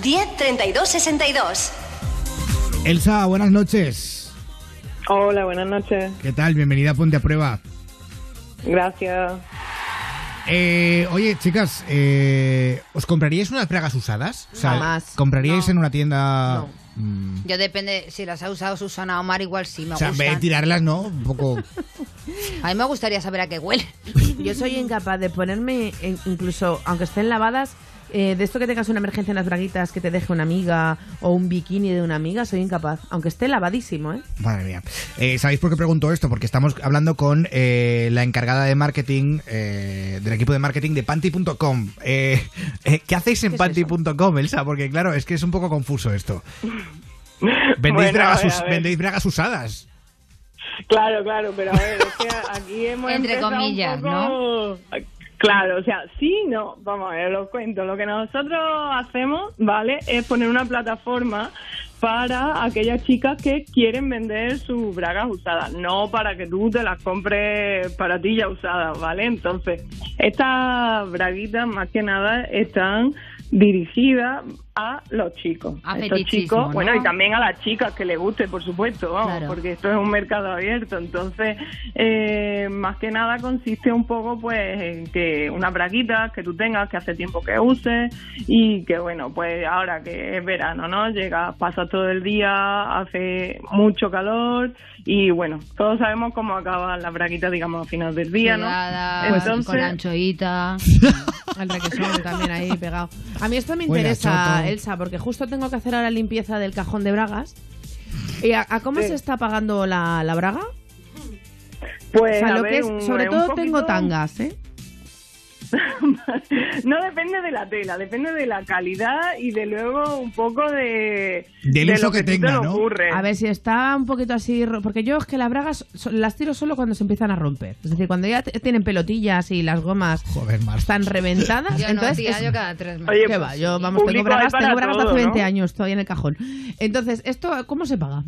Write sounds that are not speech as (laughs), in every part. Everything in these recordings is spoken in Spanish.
10 32 62. Elsa, buenas noches. Hola, buenas noches. ¿Qué tal? Bienvenida a Ponte a Prueba. Gracias. Eh, oye, chicas, eh, ¿os compraríais unas bragas usadas? O sea, Jamás. ¿Compraríais No. en una tienda...? No. mm, Yo depende, si las ha usado Susana o Mar, igual sí me o sea, en vez de tirarlas, ¿no? Un poco... (laughs) A mí me gustaría saber a qué huele. Yo soy incapaz de ponerme, incluso aunque estén lavadas, eh, de esto que tengas una emergencia en las braguitas que te deje una amiga o un bikini de una amiga, soy incapaz. Aunque esté lavadísimo, ¿eh? Madre mía. Eh, ¿Sabéis por qué pregunto esto? Porque estamos hablando con eh, la encargada de marketing eh, del equipo de marketing de panty.com. Eh, eh, ¿Qué hacéis en ¿Qué es eso? panty.com, Elsa? Porque claro, es que es un poco confuso esto. (laughs) ¿Vendéis, Bueno, bragas, a ver, us- a ver. vendéis bragas usadas? Claro, claro, pero a ver, es que aquí hemos Entre empezado un comillas, poco- Claro, o sea, sí, no, vamos a ver, os cuento. Lo que nosotros hacemos, ¿vale? Es poner una plataforma para aquellas chicas que quieren vender sus bragas usadas, no para que tú te las compres para ti ya usadas, ¿vale? Entonces, estas braguitas más que nada están dirigidas a los chicos. A Estos chicos, ¿no? bueno, y también a las chicas que les guste, por supuesto, vamos, Claro. porque esto es un mercado abierto. Entonces, eh, más que nada consiste un poco, pues, en que unas braguitas que tú tengas, que hace tiempo que uses y que, bueno, pues ahora que es verano, ¿no? Llega, pasa todo el día, hace mucho calor y, bueno, todos sabemos cómo acaban las braguitas, digamos, a finales del día, ¿no? Entonces- con la anchoita. (laughs) El requesón también ahí pegado. A mí esto me interesa, choto. Elsa, porque justo tengo que hacer ahora limpieza del cajón de bragas. ¿Y a, a cómo Sí. se está pagando la, la braga? Pues, o sea, a lo ver, que es, un- sobre un todo poquito- tengo tangas, ¿eh? (laughs) no depende de la tela, depende de la calidad y de luego un poco de, Del de uso lo que, que te tenga, ¿no? ocurre. A ver si está un poquito así, porque yo es que las bragas las tiro solo cuando se empiezan a romper. Es decir, cuando ya tienen pelotillas y las gomas Joder, están reventadas, (laughs) Yo no, entonces tía, es- yo cada tres meses. Oye, ¿Qué pues, va? Yo, vamos, tengo bragas, tengo todo, hace 20 ¿no? años todavía en el cajón. Entonces, ¿esto cómo se paga?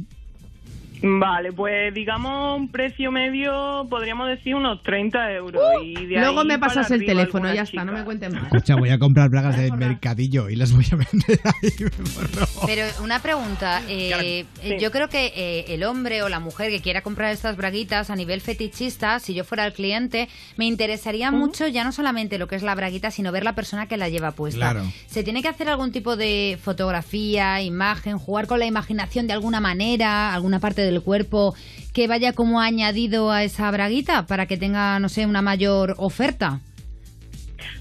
Vale, pues digamos un precio medio, podríamos decir unos 30 euros. y de Uh, Luego ahí me pasas el teléfono, ya está, no chica. me cuenten más. Escucha, voy a comprar bragas del mercadillo y las voy a vender ahí. (laughs) por favor. Pero una pregunta, eh, eh, Sí. yo creo que eh, el hombre o la mujer que quiera comprar estas braguitas a nivel fetichista, si yo fuera el cliente, me interesaría mucho ya no solamente lo que es la braguita, sino ver la persona que la lleva puesta. Claro. ¿Se tiene que hacer algún tipo de fotografía, imagen, jugar con la imaginación de alguna manera, alguna parte del cuerpo que vaya como añadido a esa braguita para que tenga, no sé, una mayor oferta?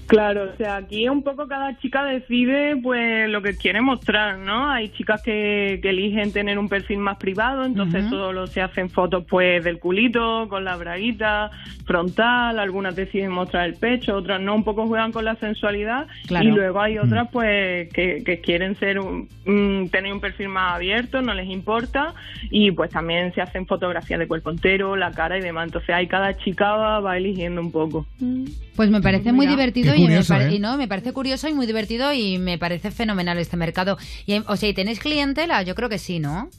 Claro, o sea, aquí un poco cada chica decide pues lo que quiere mostrar, ¿no? Hay chicas que, que eligen tener un perfil más privado, entonces Ujú. solo se hacen fotos pues del culito, con la braguita, frontal, algunas deciden mostrar el pecho, otras no, un poco juegan con la sensualidad Claro. y luego hay otras pues que, que quieren ser un- mm, tener un perfil más abierto, no les importa y pues también se hacen fotografías de cuerpo entero, la cara y demás, entonces ahí cada chica va, va eligiendo un poco. Pues me parece muy Mira. divertido Y, me ¿eh? y no, me parece curioso y muy divertido y me parece fenomenal este mercado. Y, o sea, ¿y tenéis clientela? Yo creo que sí, ¿no?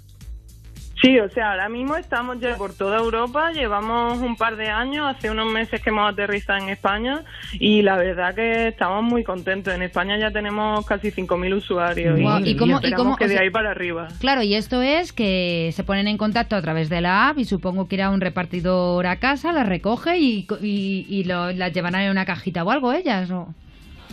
Sí, o sea, ahora mismo estamos ya por toda Europa, llevamos un par de años, hace unos meses que hemos aterrizado en España y la verdad que estamos muy contentos. En España ya tenemos casi 5.000 usuarios y, ¿y cómo- y esperamos cómo- que o de sea- ahí para arriba. Claro, y esto es que se ponen en contacto a través de la app y supongo que irá un repartidor a casa, las recoge y, y, lo- las llevarán en una cajita o algo ellas, ¿o?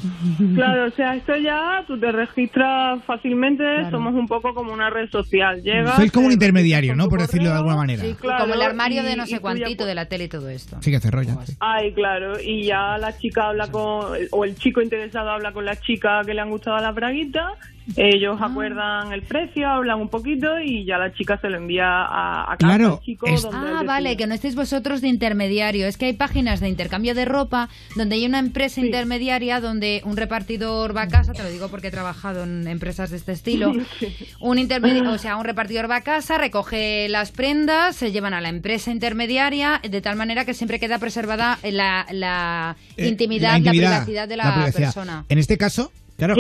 (laughs) Claro, o sea, esto ya tú te registras fácilmente, Claro. somos un poco como una red social. Llegas, Sois como un te intermediario, ¿no? Por decirlo de alguna manera. Sí, Claro, como el armario de no sé tú ya de la tele y todo esto. Sí que rollo. Ay, claro, y ya la chica habla con, o el chico interesado habla con la chica que le han gustado las braguitas, ellos Ah. acuerdan el precio, hablan un poquito y ya la chica se lo envía a, a casa Claro, chico. es- donde Ah, vale, que no estéis vosotros de intermediario. Es que hay páginas de intercambio de ropa donde hay una empresa Sí. intermediaria donde un repartidor va a casa, te lo digo porque he trabajado en empresas de este estilo. (laughs) Un intermedi- o sea, un repartidor va a casa, recoge las prendas, se llevan a la empresa intermediaria de tal manera que siempre queda preservada la, la Eh, intimidad, la, privacidad de la, privacidad. persona. En este caso, claro,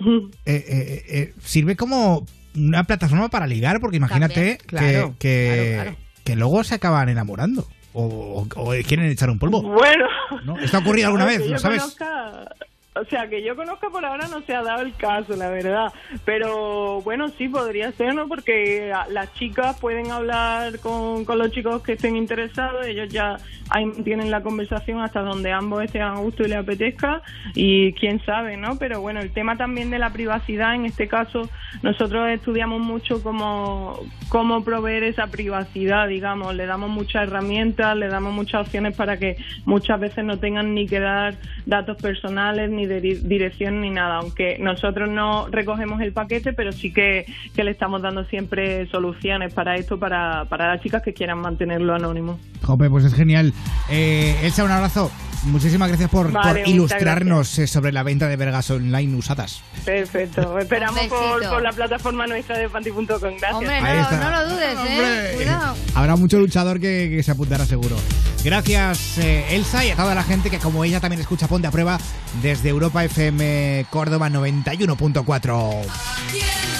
eh, eh, eh, sirve como una plataforma para ligar, porque imagínate También, que, claro, que, claro, claro. que luego se acaban enamorando. O, o- o quieren echar un polvo. Bueno. ¿No? ¿Esto ha ocurrido alguna vez? ¿Lo sabes? conozca- O sea, que yo conozca por ahora no se ha dado el caso, la verdad. Pero bueno, sí podría ser, ¿no? Porque a- las chicas pueden hablar con, con los chicos que estén interesados, ellos ya ahí tienen la conversación hasta donde ambos estén a gusto y les apetezca y quién sabe, ¿no? Pero bueno, el tema también de la privacidad, en este caso, nosotros estudiamos mucho cómo, cómo proveer esa privacidad, digamos, le damos muchas herramientas, le damos muchas opciones para que muchas veces no tengan ni que dar datos personales, ni de dirección, ni nada, aunque nosotros no recogemos el paquete, pero sí que, que le estamos dando siempre soluciones para esto, para, para las chicas que quieran mantenerlo anónimo. Jope, pues es genial. Eh, Elsa, un abrazo. Muchísimas gracias por, Vale, por muchas ilustrarnos eh, sobre la venta de vergas online usadas. Perfecto, (laughs) esperamos por, por la plataforma nuestra de panty.com. Gracias. Hombre, no, no lo dudes, ¿eh? Hombre. Cuidado. Habrá mucho luchador que, que se apuntará seguro. Gracias, eh, Elsa, y a toda la gente que, como ella, también escucha Ponte a Prueba desde Europa FM Córdoba 91.4. Aquí en la